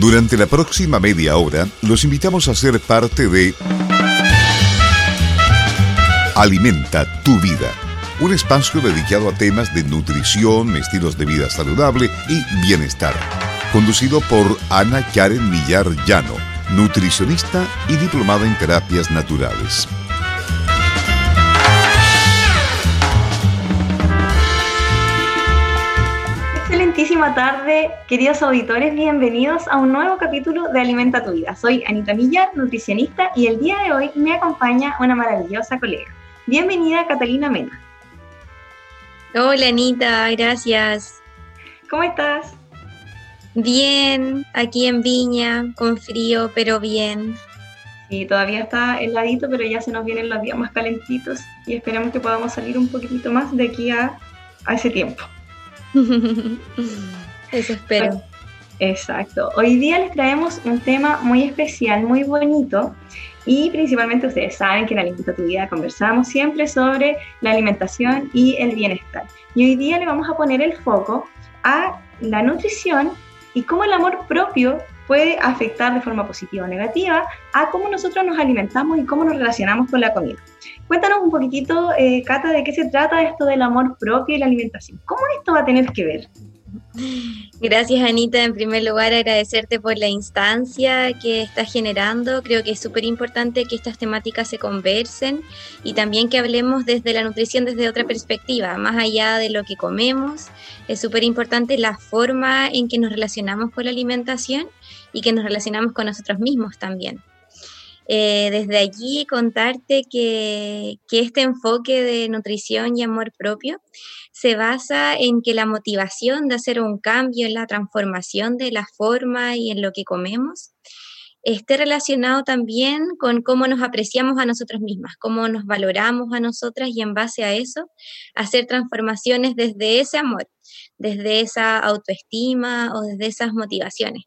Durante la próxima media hora, los invitamos a ser parte de Alimenta tu vida, un espacio dedicado a temas de nutrición, estilos de vida saludable y bienestar. Conducido por Ana Karen Millar Llano, nutricionista y diplomada en terapias naturales. Excelentísima tarde, queridos auditores, bienvenidos a un nuevo capítulo de Alimenta tu vida. Soy Anita Millar, nutricionista, y el día de hoy me acompaña una maravillosa colega. Bienvenida Catalina Mena. Hola Anita, gracias. ¿Cómo estás? Bien, aquí en Viña, con frío, pero bien. Sí, todavía está heladito, pero ya se nos vienen los días más calentitos y esperamos que podamos salir un poquitito más de aquí a, ese tiempo. Eso espero. Exacto. Hoy día les traemos un tema muy especial, muy bonito y principalmente ustedes saben que en Alimenta tu Vida conversamos siempre sobre la alimentación y el bienestar. Y hoy día le vamos a poner el foco a la nutrición y cómo el amor propio puede afectar de forma positiva o negativa a cómo nosotros nos alimentamos y cómo nos relacionamos con la comida. Cuéntanos un poquitito, eh, Cata, de qué se trata esto del amor propio y la alimentación. ¿Cómo esto va a tener que ver? Gracias Anita, en primer lugar agradecerte por la instancia que estás generando. Creo que es súper importante que estas temáticas se conversen y también que hablemos desde la nutrición desde otra perspectiva, más allá de lo que comemos. Es súper importante la forma en que nos relacionamos con la alimentación y que nos relacionamos con nosotros mismos también. Eh, desde allí contarte que, que este enfoque de nutrición y amor propio se basa en que la motivación de hacer un cambio en la transformación de la forma y en lo que comemos esté relacionado también con cómo nos apreciamos a nosotras mismas, cómo nos valoramos a nosotras y en base a eso hacer transformaciones desde ese amor, desde esa autoestima o desde esas motivaciones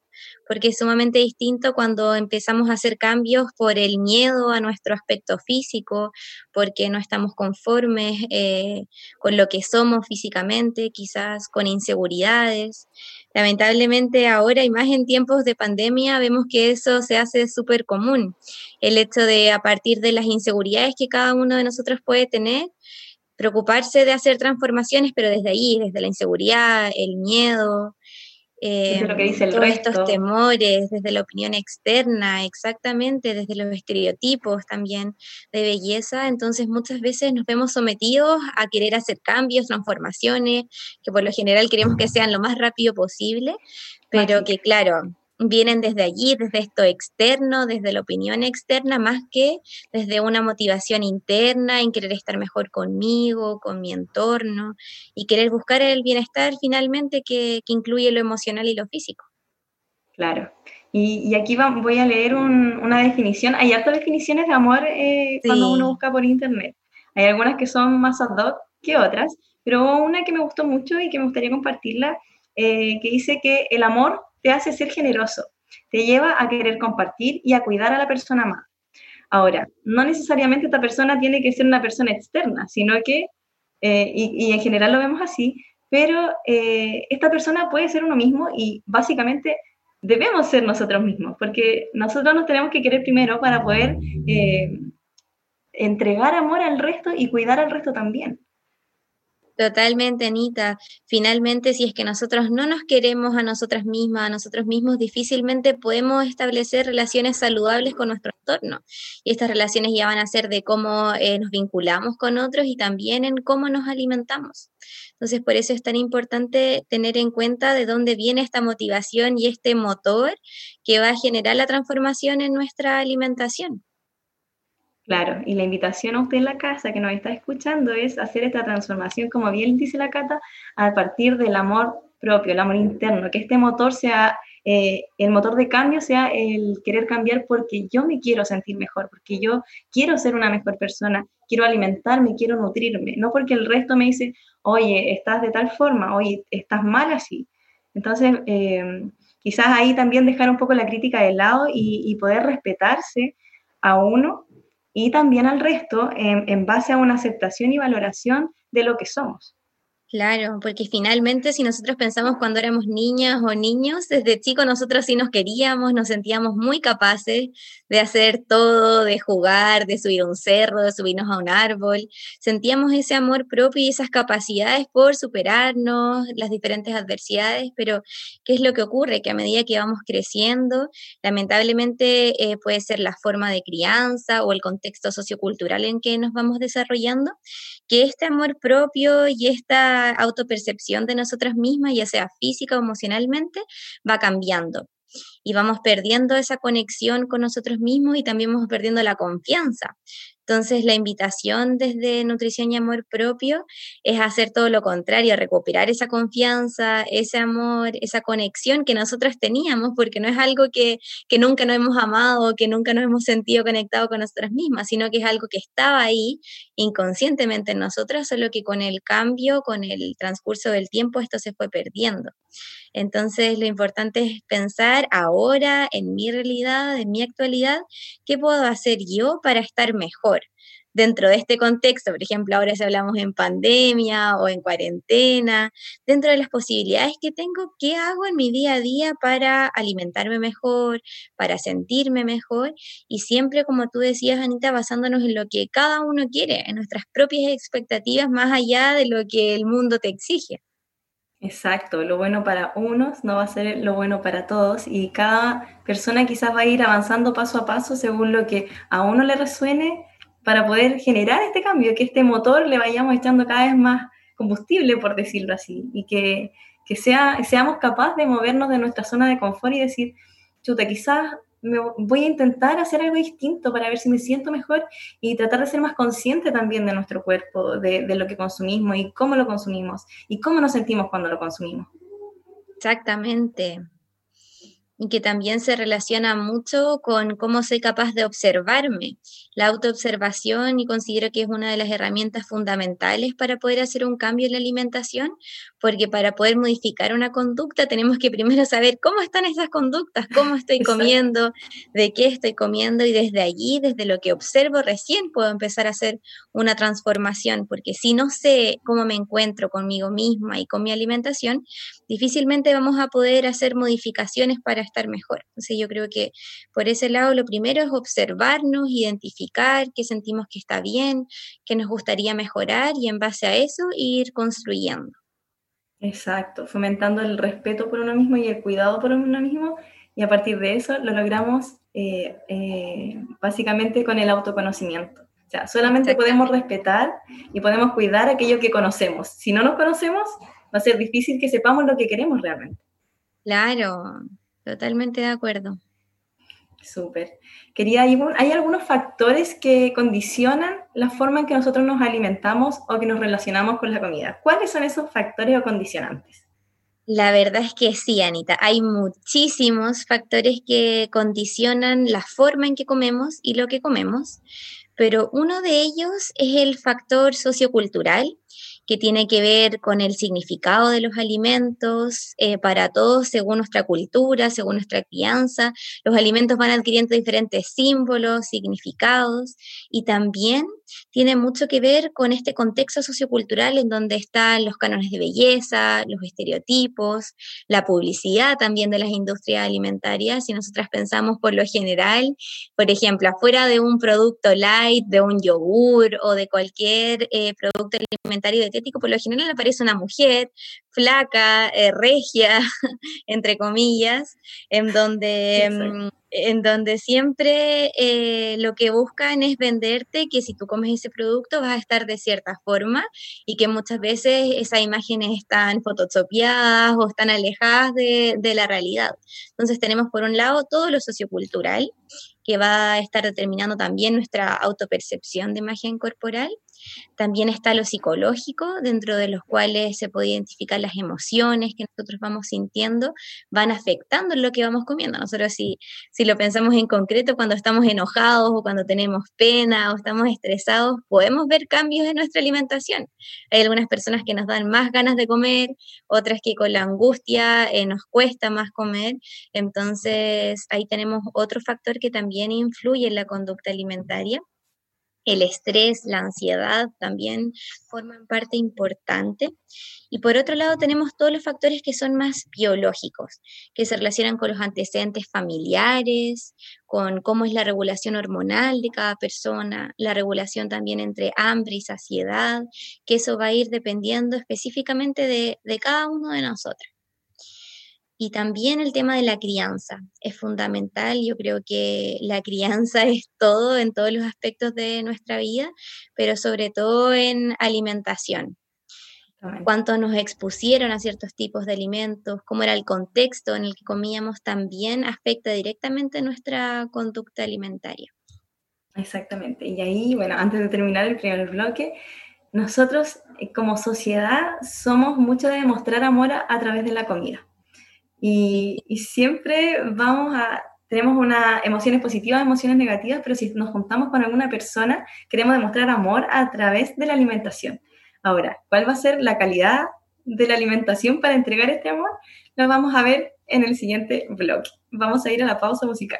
porque es sumamente distinto cuando empezamos a hacer cambios por el miedo a nuestro aspecto físico, porque no estamos conformes eh, con lo que somos físicamente, quizás con inseguridades. Lamentablemente ahora y más en tiempos de pandemia vemos que eso se hace súper común. El hecho de a partir de las inseguridades que cada uno de nosotros puede tener, preocuparse de hacer transformaciones, pero desde ahí, desde la inseguridad, el miedo, eh, lo que dice el todos estos temores, desde la opinión externa, exactamente, desde los estereotipos también de belleza, entonces muchas veces nos vemos sometidos a querer hacer cambios, transformaciones, que por lo general queremos que sean lo más rápido posible, pero que claro, vienen desde allí, desde esto externo, desde la opinión externa, más que desde una motivación interna en querer estar mejor conmigo, con mi entorno y querer buscar el bienestar finalmente que, incluye lo emocional y lo físico. Claro. Y, aquí voy a leer una definición. Hay hartas definiciones de amor eh, cuando uno busca por internet. Hay algunas que son más ad hoc que otras, pero una que me gustó mucho y que me gustaría compartirla, eh, que dice que el amor te hace ser generoso, te lleva a querer compartir y a cuidar a la persona más. Ahora, no necesariamente esta persona tiene que ser una persona externa, sino que, eh, y, en general lo vemos así, pero eh, esta persona puede ser uno mismo y básicamente debemos ser nosotros mismos, porque nosotros nos tenemos que querer primero para poder eh, entregar amor al resto y cuidar al resto también. Totalmente, Anita. Finalmente, si es que nosotros no nos queremos a nosotras mismas, a nosotros mismos, difícilmente podemos establecer relaciones saludables con nuestro entorno. Y estas relaciones ya van a ser de cómo eh, nos vinculamos con otros y también en cómo nos alimentamos. Entonces, por eso es tan importante tener en cuenta de dónde viene esta motivación y este motor que va a generar la transformación en nuestra alimentación. Claro, y la invitación a usted en la casa que nos está escuchando es hacer esta transformación, como bien dice la Cata, a partir del amor propio, el amor interno, que este motor sea, eh, el motor de cambio sea el querer cambiar porque yo me quiero sentir mejor, porque yo quiero ser una mejor persona, quiero alimentarme, quiero nutrirme, no porque el resto me dice, oye, estás de tal forma, oye, estás mal así. Entonces, eh, quizás ahí también dejar un poco la crítica de lado y, y poder respetarse a uno y también al resto en, base a una aceptación y valoración de lo que somos. Claro, porque finalmente si nosotros pensamos cuando éramos niñas o niños, desde chicos nosotros sí nos queríamos, nos sentíamos muy capaces de hacer todo, de jugar, de subir un cerro, de subirnos a un árbol. Sentíamos ese amor propio y esas capacidades por superarnos, las diferentes adversidades, pero ¿qué es lo que ocurre? Que a medida que vamos creciendo, lamentablemente eh, puede ser la forma de crianza o el contexto sociocultural en que nos vamos desarrollando, que este amor propio y esta autopercepción de nosotras mismas, ya sea física o emocionalmente, va cambiando. Y vamos perdiendo esa conexión con nosotros mismos y también vamos perdiendo la confianza. Entonces, la invitación desde Nutrición y Amor Propio es hacer todo lo contrario, recuperar esa confianza, ese amor, esa conexión que nosotras teníamos, porque no es algo que, que nunca nos hemos amado, que nunca nos hemos sentido conectados con nosotras mismas, sino que es algo que estaba ahí inconscientemente en nosotras, solo que con el cambio, con el transcurso del tiempo, esto se fue perdiendo. Entonces, lo importante es pensar ahora, en mi realidad, en mi actualidad, ¿qué puedo hacer yo para estar mejor? dentro de este contexto, por ejemplo, ahora si hablamos en pandemia o en cuarentena, dentro de las posibilidades que tengo, ¿qué hago en mi día a día para alimentarme mejor, para sentirme mejor? Y siempre, como tú decías, Anita, basándonos en lo que cada uno quiere, en nuestras propias expectativas, más allá de lo que el mundo te exige. Exacto, lo bueno para unos no va a ser lo bueno para todos y cada persona quizás va a ir avanzando paso a paso según lo que a uno le resuene para poder generar este cambio, que este motor le vayamos echando cada vez más combustible, por decirlo así, y que, que sea, seamos capaces de movernos de nuestra zona de confort y decir, chuta, quizás me voy a intentar hacer algo distinto para ver si me siento mejor y tratar de ser más consciente también de nuestro cuerpo, de, de, lo que consumimos y cómo lo consumimos y cómo nos sentimos cuando lo consumimos. Exactamente y que también se relaciona mucho con cómo soy capaz de observarme. La autoobservación y considero que es una de las herramientas fundamentales para poder hacer un cambio en la alimentación, porque para poder modificar una conducta tenemos que primero saber cómo están esas conductas, cómo estoy comiendo, de qué estoy comiendo y desde allí, desde lo que observo recién puedo empezar a hacer una transformación, porque si no sé cómo me encuentro conmigo misma y con mi alimentación, difícilmente vamos a poder hacer modificaciones para estar mejor. Entonces yo creo que por ese lado lo primero es observarnos, identificar qué sentimos que está bien, qué nos gustaría mejorar y en base a eso ir construyendo. Exacto, fomentando el respeto por uno mismo y el cuidado por uno mismo y a partir de eso lo logramos eh, eh, básicamente con el autoconocimiento. O sea, solamente podemos respetar y podemos cuidar aquello que conocemos. Si no nos conocemos, va a ser difícil que sepamos lo que queremos realmente. Claro, totalmente de acuerdo. Súper. Quería, ¿hay algunos factores que condicionan la forma en que nosotros nos alimentamos o que nos relacionamos con la comida? ¿Cuáles son esos factores o condicionantes? La verdad es que sí, Anita. Hay muchísimos factores que condicionan la forma en que comemos y lo que comemos, pero uno de ellos es el factor sociocultural que tiene que ver con el significado de los alimentos eh, para todos según nuestra cultura, según nuestra crianza. Los alimentos van adquiriendo diferentes símbolos, significados y también tiene mucho que ver con este contexto sociocultural en donde están los cánones de belleza, los estereotipos, la publicidad también de las industrias alimentarias. Si nosotras pensamos por lo general, por ejemplo, afuera de un producto light, de un yogur o de cualquier eh, producto alimentario dietético, por lo general aparece una mujer flaca, eh, regia, entre comillas, en donde, mm, en donde siempre eh, lo que buscan es venderte que si tú comes ese producto vas a estar de cierta forma y que muchas veces esas imágenes están photoshopeadas o están alejadas de, de la realidad. Entonces tenemos por un lado todo lo sociocultural, que va a estar determinando también nuestra autopercepción de imagen corporal. También está lo psicológico, dentro de los cuales se puede identificar las emociones que nosotros vamos sintiendo, van afectando lo que vamos comiendo. Nosotros si, si lo pensamos en concreto, cuando estamos enojados o cuando tenemos pena o estamos estresados, podemos ver cambios en nuestra alimentación. Hay algunas personas que nos dan más ganas de comer, otras que con la angustia eh, nos cuesta más comer. Entonces ahí tenemos otro factor que también influye en la conducta alimentaria. El estrés, la ansiedad también forman parte importante. Y por otro lado tenemos todos los factores que son más biológicos, que se relacionan con los antecedentes familiares, con cómo es la regulación hormonal de cada persona, la regulación también entre hambre y saciedad, que eso va a ir dependiendo específicamente de, de cada uno de nosotros. Y también el tema de la crianza es fundamental. Yo creo que la crianza es todo en todos los aspectos de nuestra vida, pero sobre todo en alimentación. Cuánto nos expusieron a ciertos tipos de alimentos, cómo era el contexto en el que comíamos, también afecta directamente nuestra conducta alimentaria. Exactamente. Y ahí, bueno, antes de terminar el primer bloque, nosotros eh, como sociedad somos mucho de demostrar amor a través de la comida. Y, siempre vamos a, tenemos una, emociones positivas, emociones negativas, pero si nos juntamos con alguna persona, queremos demostrar amor a través de la alimentación. Ahora, ¿cuál va a ser la calidad de la alimentación para entregar este amor? Lo vamos a ver en el siguiente blog. Vamos a ir a la pausa musical.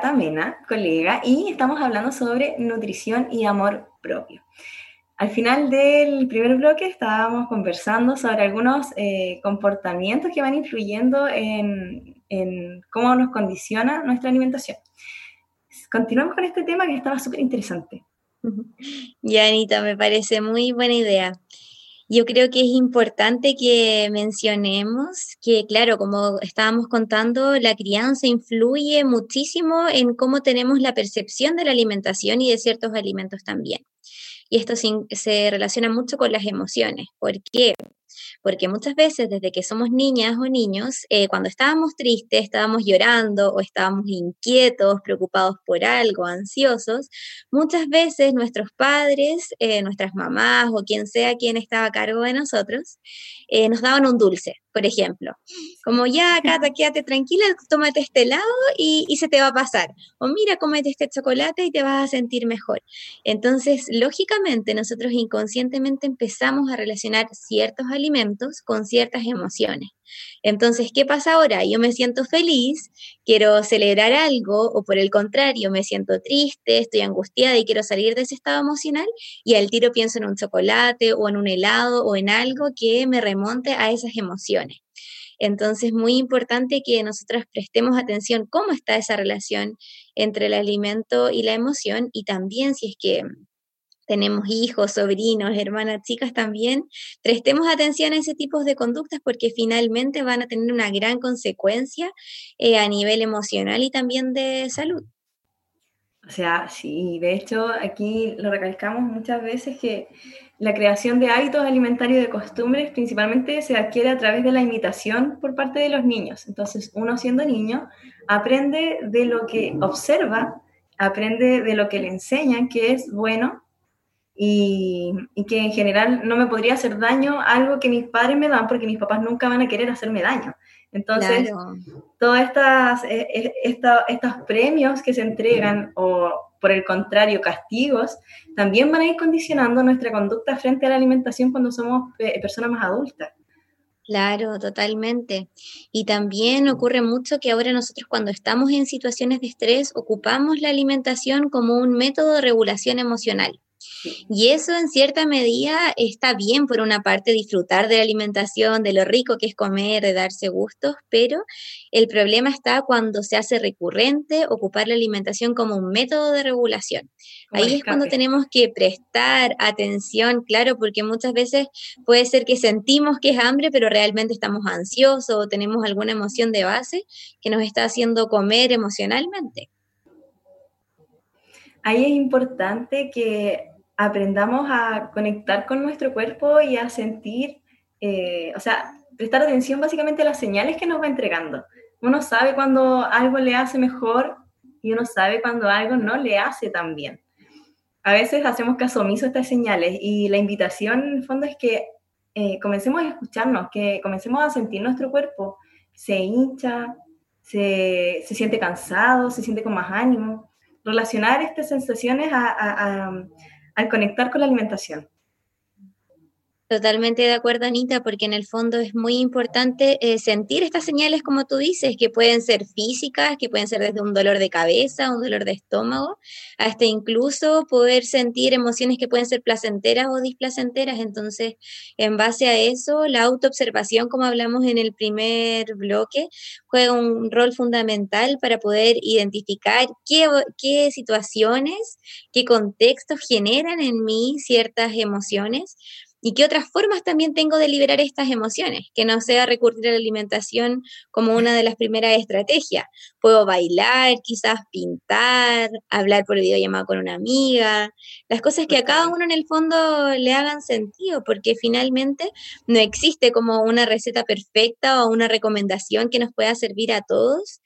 Cata Mena, colega, y estamos hablando sobre nutrición y amor propio. Al final del primer bloque estábamos conversando sobre algunos eh, comportamientos que van influyendo en, cómo nos condiciona nuestra alimentación. Continuamos con este tema que estaba súper interesante. Ya, Anita, me parece muy buena idea. Yo creo que es importante que mencionemos que, claro, como estábamos contando, la crianza influye muchísimo en cómo tenemos la percepción de la alimentación y de ciertos alimentos también. Y esto se, relaciona mucho con las emociones. ¿Por qué? Porque muchas veces desde que somos niñas o niños, eh, cuando estábamos tristes, estábamos llorando o estábamos inquietos, preocupados por algo, ansiosos, muchas veces nuestros padres, eh, nuestras mamás o quien sea quien estaba a cargo de nosotros, eh, nos daban un dulce, por ejemplo. Como ya, Cata, quédate tranquila, tómate este helado y, y, se te va a pasar. O mira, cómete este chocolate y te vas a sentir mejor. Entonces, lógicamente, nosotros inconscientemente empezamos a relacionar ciertos alimentos con ciertas emociones. Entonces, ¿qué pasa ahora? Yo me siento feliz, quiero celebrar algo, o por el contrario, me siento triste, estoy angustiada y quiero salir de ese estado emocional, y al tiro pienso en un chocolate o en un helado o en algo que me remonte a esas emociones. Entonces, muy importante que nosotros prestemos atención cómo está esa relación entre el alimento y la emoción y también si es que tenemos hijos, sobrinos, hermanas, chicas también, prestemos atención a ese tipo de conductas porque finalmente van a tener una gran consecuencia eh, a nivel emocional y también de salud. O sea, sí, de hecho aquí lo recalcamos muchas veces que la creación de hábitos alimentarios y de costumbres principalmente se adquiere a través de la imitación por parte de los niños. Entonces, uno siendo niño aprende de lo que observa, aprende de lo que le enseñan que es bueno y, que en general no me podría hacer daño algo que mis padres me dan porque mis papás nunca van a querer hacerme daño. Entonces, todos estas, e, e, estos premios que se entregan o por el contrario castigos, también van a ir condicionando nuestra conducta frente a la alimentación cuando somos personas más adultas. Claro, totalmente. Y también ocurre mucho que ahora nosotros cuando estamos en situaciones de estrés ocupamos la alimentación como un método de regulación emocional. Y eso en cierta medida está bien por una parte disfrutar de la alimentación, de lo rico que es comer, de darse gustos, pero el problema está cuando se hace recurrente ocupar la alimentación como un método de regulación. Ahí es cuando tenemos que prestar atención, claro, porque muchas veces puede ser que sentimos que es hambre, pero realmente estamos ansiosos o tenemos alguna emoción de base que nos está haciendo comer emocionalmente. Ahí es importante que aprendamos a conectar con nuestro cuerpo y a sentir, eh, o sea, prestar atención básicamente a las señales que nos va entregando. Uno sabe cuando algo le hace mejor y uno sabe cuando algo no le hace tan bien. A veces hacemos caso omiso a estas señales y la invitación en el fondo es que eh, comencemos a escucharnos, que comencemos a sentir nuestro cuerpo. Se hincha, se, se siente cansado, se siente con más ánimo. Relacionar estas sensaciones a al conectar con la alimentación. Totalmente de acuerdo, Anita, porque en el fondo es muy importante eh, sentir estas señales, como tú dices, que pueden ser físicas, que pueden ser desde un dolor de cabeza, un dolor de estómago, hasta incluso poder sentir emociones que pueden ser placenteras o displacenteras. Entonces, en base a eso, la autoobservación, como hablamos en el primer bloque, juega un rol fundamental para poder identificar qué, qué situaciones, qué contextos generan en mí ciertas emociones y qué otras formas también tengo de liberar estas emociones, que no sea recurrir a la alimentación como una de las primeras estrategias. Puedo bailar, quizás pintar, hablar por videollamada con una amiga, las cosas que a cada uno en el fondo le hagan sentido, porque finalmente no existe como una receta perfecta o una recomendación que nos pueda servir a todos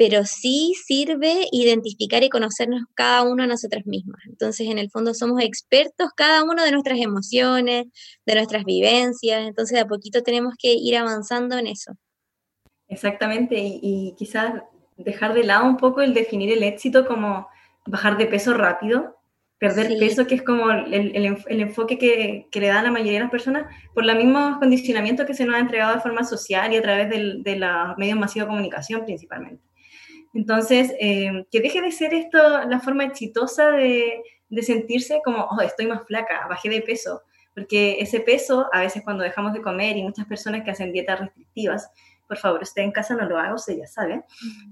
pero sí sirve identificar y conocernos cada uno a nosotras mismas. Entonces, en el fondo somos expertos cada uno de nuestras emociones, de nuestras vivencias, entonces de a poquito tenemos que ir avanzando en eso. Exactamente, y, quizás dejar de lado un poco el definir el éxito como bajar de peso rápido, perder peso, que es como el, el, enfoque que, que, le da la mayoría de las personas, por los mismos condicionamientos que se nos ha entregado de forma social y a través de los medios masivos de comunicación principalmente. Entonces, eh, que deje de ser esto la forma exitosa de, sentirse como, oh, estoy más flaca, bajé de peso, porque ese peso, a veces cuando dejamos de comer y muchas personas que hacen dietas restrictivas, por favor, usted en casa no lo haga, usted ya sabe,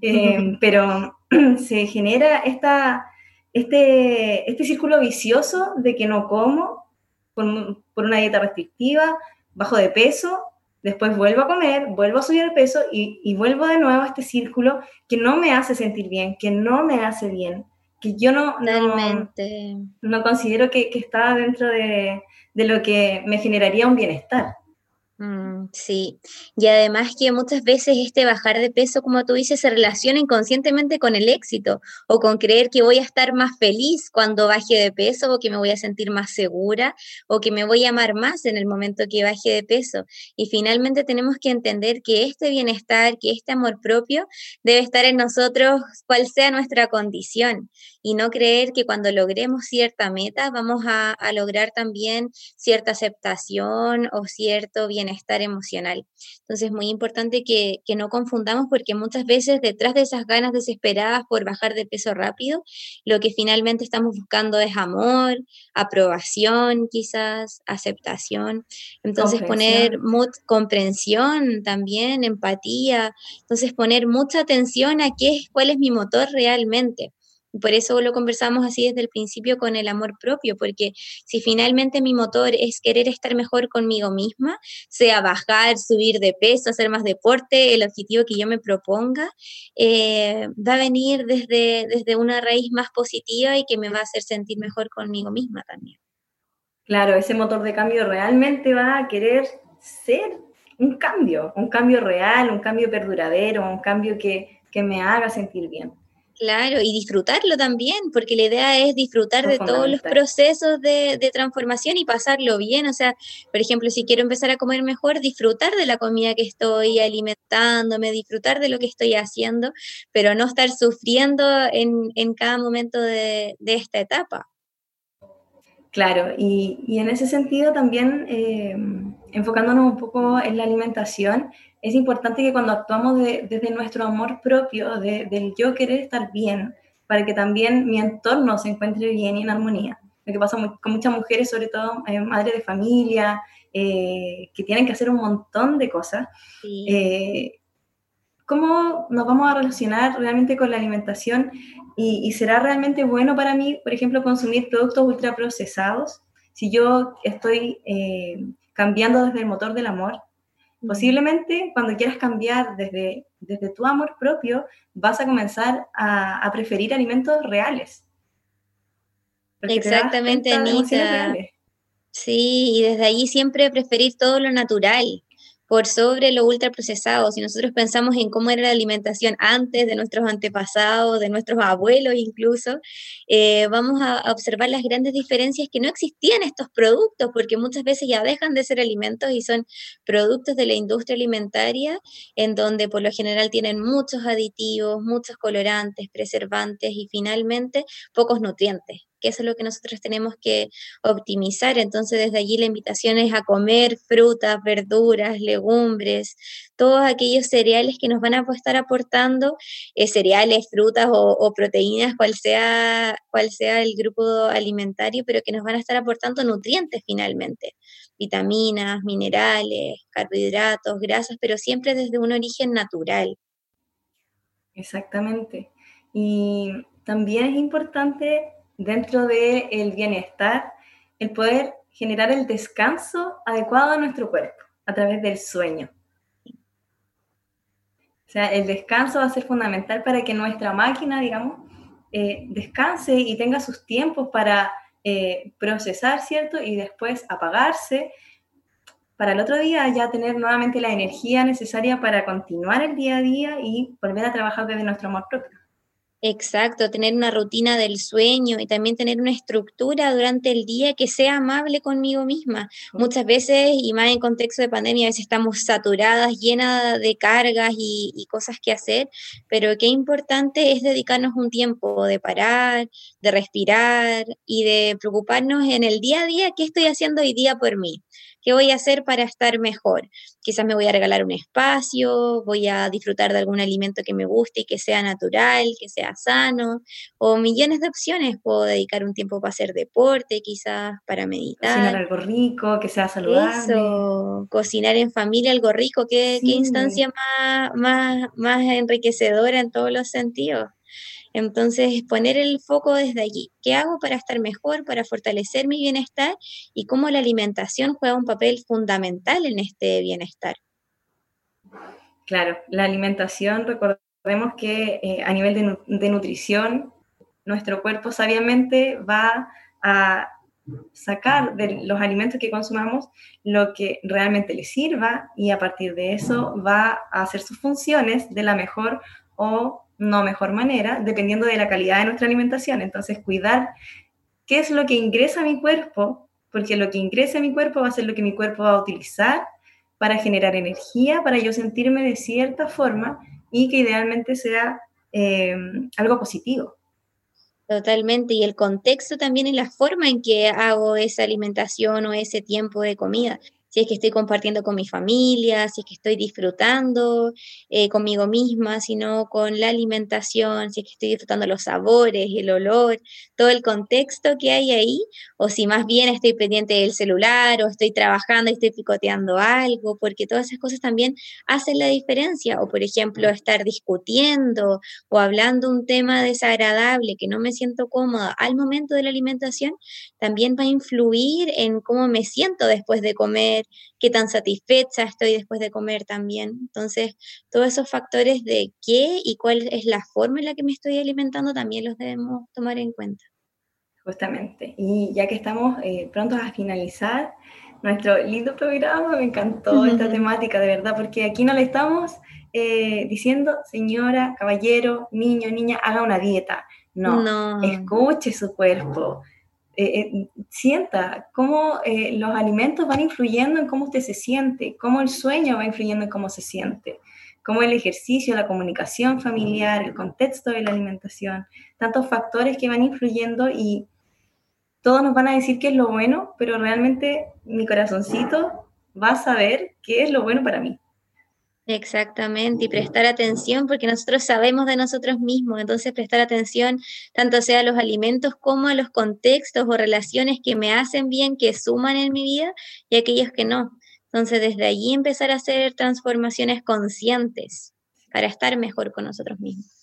eh, pero se genera esta, este, este círculo vicioso de que no como por, por una dieta restrictiva, bajo de peso después vuelvo a comer, vuelvo a subir el peso y, vuelvo de nuevo a este círculo que no me hace sentir bien, que no me hace bien, que yo no, no, considero que, está dentro de, lo que me generaría un bienestar. Mm, sí, y además que muchas veces este bajar de peso, como tú dices, se relaciona inconscientemente con el éxito o con creer que voy a estar más feliz cuando baje de peso o que me voy a sentir más segura o que me voy a amar más en el momento que baje de peso. Y finalmente tenemos que entender que este bienestar, que este amor propio debe estar en nosotros, cual sea nuestra condición y no creer que cuando logremos cierta meta vamos a, a lograr también cierta aceptación o cierto bienestar estar emocional. Entonces es muy importante que, que no confundamos porque muchas veces detrás de esas ganas desesperadas por bajar de peso rápido, lo que finalmente estamos buscando es amor, aprobación quizás, aceptación. Entonces poner comprensión también, empatía. Entonces poner mucha atención a qué es, cuál es mi motor realmente. Por eso lo conversamos así desde el principio con el amor propio, porque si finalmente mi motor es querer estar mejor conmigo misma, sea bajar, subir de peso, hacer más deporte, el objetivo que yo me proponga, eh, va a venir desde, desde una raíz más positiva y que me va a hacer sentir mejor conmigo misma también. Claro, ese motor de cambio realmente va a querer ser un cambio, un cambio real, un cambio perduradero, un cambio que, que me haga sentir bien. Claro, y disfrutarlo también, porque la idea es disfrutar de todos los procesos de, transformación y pasarlo bien. O sea, por ejemplo, si quiero empezar a comer mejor, disfrutar de la comida que estoy alimentándome, disfrutar de lo que estoy haciendo, pero no estar sufriendo en, cada momento de, esta etapa. Claro, y, en ese sentido también eh, enfocándonos un poco en la alimentación, es importante que cuando actuamos desde nuestro amor propio, del yo querer estar bien, para que también mi entorno se encuentre bien y en armonía. Lo que pasa con muchas mujeres, sobre todo eh, madres de familia, eh, que tienen que hacer un montón de cosas. Eh, ¿Cómo nos vamos a relacionar realmente con la alimentación? Y, y, será realmente bueno para mí, por ejemplo, consumir productos ultraprocesados? Si yo estoy cambiando desde el motor del amor, Posiblemente cuando quieras cambiar desde, desde tu amor propio, vas a comenzar a, preferir alimentos reales. Exactamente, Anita. Sí, y desde ahí siempre preferir todo lo natural por sobre lo ultraprocesado. Si nosotros pensamos en cómo era la alimentación antes de nuestros antepasados, de nuestros abuelos incluso, eh, vamos a, observar las grandes diferencias que no existían estos productos, porque muchas veces ya dejan de ser alimentos y son productos de la industria alimentaria, en donde por lo general tienen muchos aditivos, muchos colorantes, preservantes y finalmente pocos nutrientes que eso es lo que nosotros tenemos que optimizar. Entonces, desde allí la invitación es a comer frutas, verduras, legumbres, todos aquellos cereales que nos van a estar aportando, eh, cereales, frutas o, proteínas, cual sea, cual sea el grupo alimentario, pero que nos van a estar aportando nutrientes finalmente, vitaminas, minerales, carbohidratos, grasas, pero siempre desde un origen natural. Exactamente. Y también es importante dentro del el bienestar, el poder generar el descanso adecuado a nuestro cuerpo a través del sueño. O sea, el descanso va a ser fundamental para que nuestra máquina, digamos, eh, descanse y tenga sus tiempos para eh, procesar, ¿cierto? Y después apagarse, para el otro día ya tener nuevamente la energía necesaria para continuar el día a día y volver a trabajar desde nuestro amor propio. Exacto, tener una rutina del sueño y también tener una estructura durante el día que sea amable conmigo misma. Muchas veces, y más en contexto de pandemia, a veces estamos saturadas, llenas de cargas y, y cosas que hacer, pero qué importante es dedicarnos un tiempo de parar, de respirar y de preocuparnos en el día a día, qué estoy haciendo hoy día por mí. ¿Qué voy a hacer para estar mejor? Quizás me voy a regalar un espacio, voy a disfrutar de algún alimento que me guste y que sea natural, que sea sano, o millones de opciones. Puedo dedicar un tiempo para hacer deporte, quizás para meditar. Cocinar algo rico, que sea saludable. Eso, cocinar en familia algo rico, qué, qué instancia más, más, más enriquecedora en todos los sentidos. Entonces, poner el foco desde allí. ¿Qué hago para estar mejor, para fortalecer mi bienestar y cómo la alimentación juega un papel fundamental en este bienestar? Claro, la alimentación, recordemos que eh, a nivel de, nutrición, nuestro cuerpo sabiamente va a sacar de los alimentos que consumamos lo que realmente le sirva y a partir de eso va a hacer sus funciones de la mejor o no mejor manera, dependiendo de la calidad de nuestra alimentación. Entonces, cuidar qué es lo que ingresa a mi cuerpo, porque lo que ingresa a mi cuerpo va a ser lo que mi cuerpo va a utilizar para generar energía, para yo sentirme de cierta forma y que idealmente sea eh, algo positivo. Totalmente, y el contexto también es la forma en que hago esa alimentación o ese tiempo de comida si es que estoy compartiendo con mi familia, si es que estoy disfrutando eh, conmigo misma, sino con la alimentación, si es que estoy disfrutando los sabores, el olor, todo el contexto que hay ahí, o si más bien estoy pendiente del celular o estoy trabajando y estoy picoteando algo, porque todas esas cosas también hacen la diferencia, o por ejemplo estar discutiendo o hablando un tema desagradable que no me siento cómoda al momento de la alimentación, también va a influir en cómo me siento después de comer qué tan satisfecha estoy después de comer también. Entonces, todos esos factores de qué y cuál es la forma en la que me estoy alimentando también los debemos tomar en cuenta. Justamente. Y ya que estamos eh, prontos a finalizar nuestro lindo programa, me encantó esta temática, de verdad, porque aquí no le estamos eh, diciendo, señora, caballero, niño, niña, haga una dieta. No, no. escuche su cuerpo eh, eh, sienta cómo eh, los alimentos van influyendo en cómo usted se siente, cómo el sueño va influyendo en cómo se siente, cómo el ejercicio, la comunicación familiar, el contexto de la alimentación, tantos factores que van influyendo y todos nos van a decir qué es lo bueno, pero realmente mi corazoncito va a saber qué es lo bueno para mí. Exactamente, y prestar atención porque nosotros sabemos de nosotros mismos, entonces prestar atención tanto sea a los alimentos como a los contextos o relaciones que me hacen bien, que suman en mi vida y aquellos que no. Entonces desde allí empezar a hacer transformaciones conscientes para estar mejor con nosotros mismos.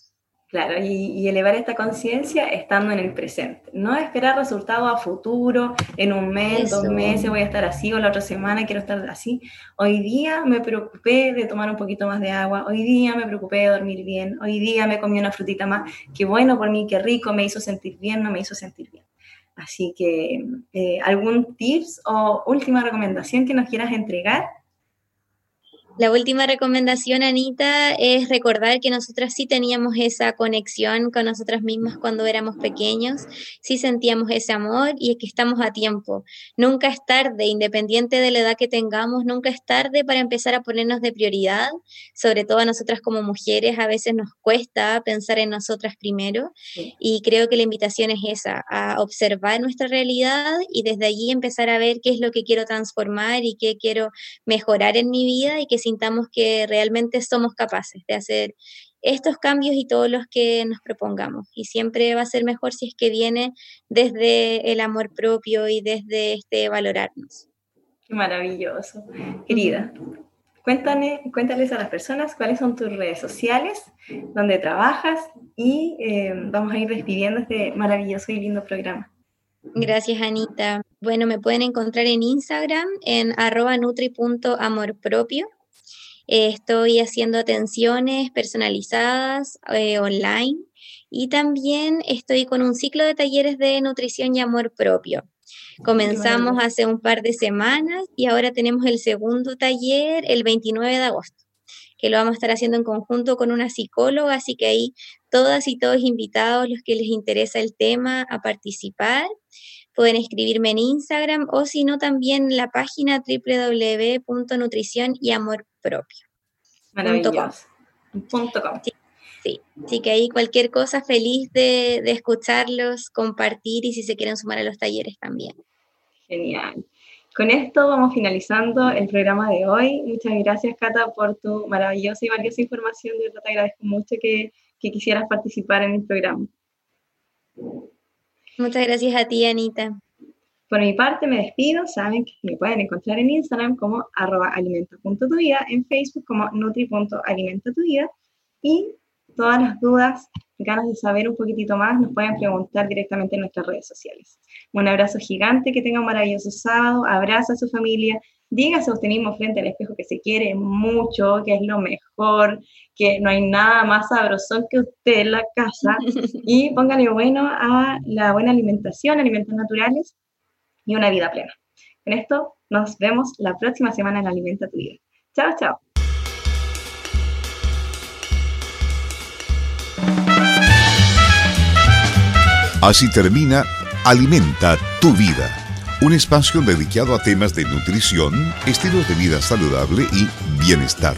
Claro, y, elevar esta conciencia estando en el presente. No esperar resultados a futuro, en un mes, dos meses voy a estar así, o la otra semana quiero estar así. Hoy día me preocupé de tomar un poquito más de agua, hoy día me preocupé de dormir bien, hoy día me comí una frutita más, qué bueno por mí, qué rico, me hizo sentir bien, no me hizo sentir bien. Así que, eh, ¿algún tips o última recomendación que nos quieras entregar? La última recomendación, Anita, es recordar que nosotras sí teníamos esa conexión con nosotras mismas cuando éramos pequeños, sí sentíamos ese amor y es que estamos a tiempo. Nunca es tarde, independiente de la edad que tengamos, nunca es tarde para empezar a ponernos de prioridad, sobre todo a nosotras como mujeres, a veces nos cuesta pensar en nosotras primero y creo que la invitación es esa, a observar nuestra realidad y desde allí empezar a ver qué es lo que quiero transformar y qué quiero mejorar en mi vida y que sintamos que realmente somos capaces de hacer estos cambios y todos los que nos propongamos. Y siempre va a ser mejor si es que viene desde el amor propio y desde este valorarnos. Qué maravilloso. Querida, cuéntame, cuéntales a las personas cuáles son tus redes sociales, dónde trabajas y eh, vamos a ir despidiendo este maravilloso y lindo programa. Gracias, Anita. Bueno, me pueden encontrar en Instagram en arroba nutri.amorpropio estoy haciendo atenciones personalizadas eh, online y también estoy con un ciclo de talleres de nutrición y amor propio. Comenzamos hace un par de semanas y ahora tenemos el segundo taller el 29 de agosto, que lo vamos a estar haciendo en conjunto con una psicóloga, así que ahí todas y todos invitados los que les interesa el tema a participar pueden escribirme en Instagram o si no también en la página www.nutrición propio. Maravilloso. Sí, sí, que ahí cualquier cosa feliz de, de escucharlos, compartir y si se quieren sumar a los talleres también. Genial. Con esto vamos finalizando el programa de hoy. Muchas gracias, Cata, por tu maravillosa y valiosa información. De verdad te agradezco mucho que, que quisieras participar en el programa. Muchas gracias a ti, Anita. Por mi parte me despido, saben que me pueden encontrar en Instagram como arroba alimento.tuvida, en Facebook como nutri.alimentotuvida y todas las dudas, ganas de saber un poquitito más, nos pueden preguntar directamente en nuestras redes sociales. Un abrazo gigante, que tenga un maravilloso sábado, abraza a su familia, dígase a usted mismo frente al espejo que se quiere mucho, que es lo mejor, que no hay nada más sabroso que usted en la casa. Y póngale bueno a la buena alimentación, alimentos naturales y una vida plena. Con esto nos vemos la próxima semana en Alimenta tu vida. Chao, chao. Así termina Alimenta tu vida, un espacio dedicado a temas de nutrición, estilos de vida saludable y bienestar.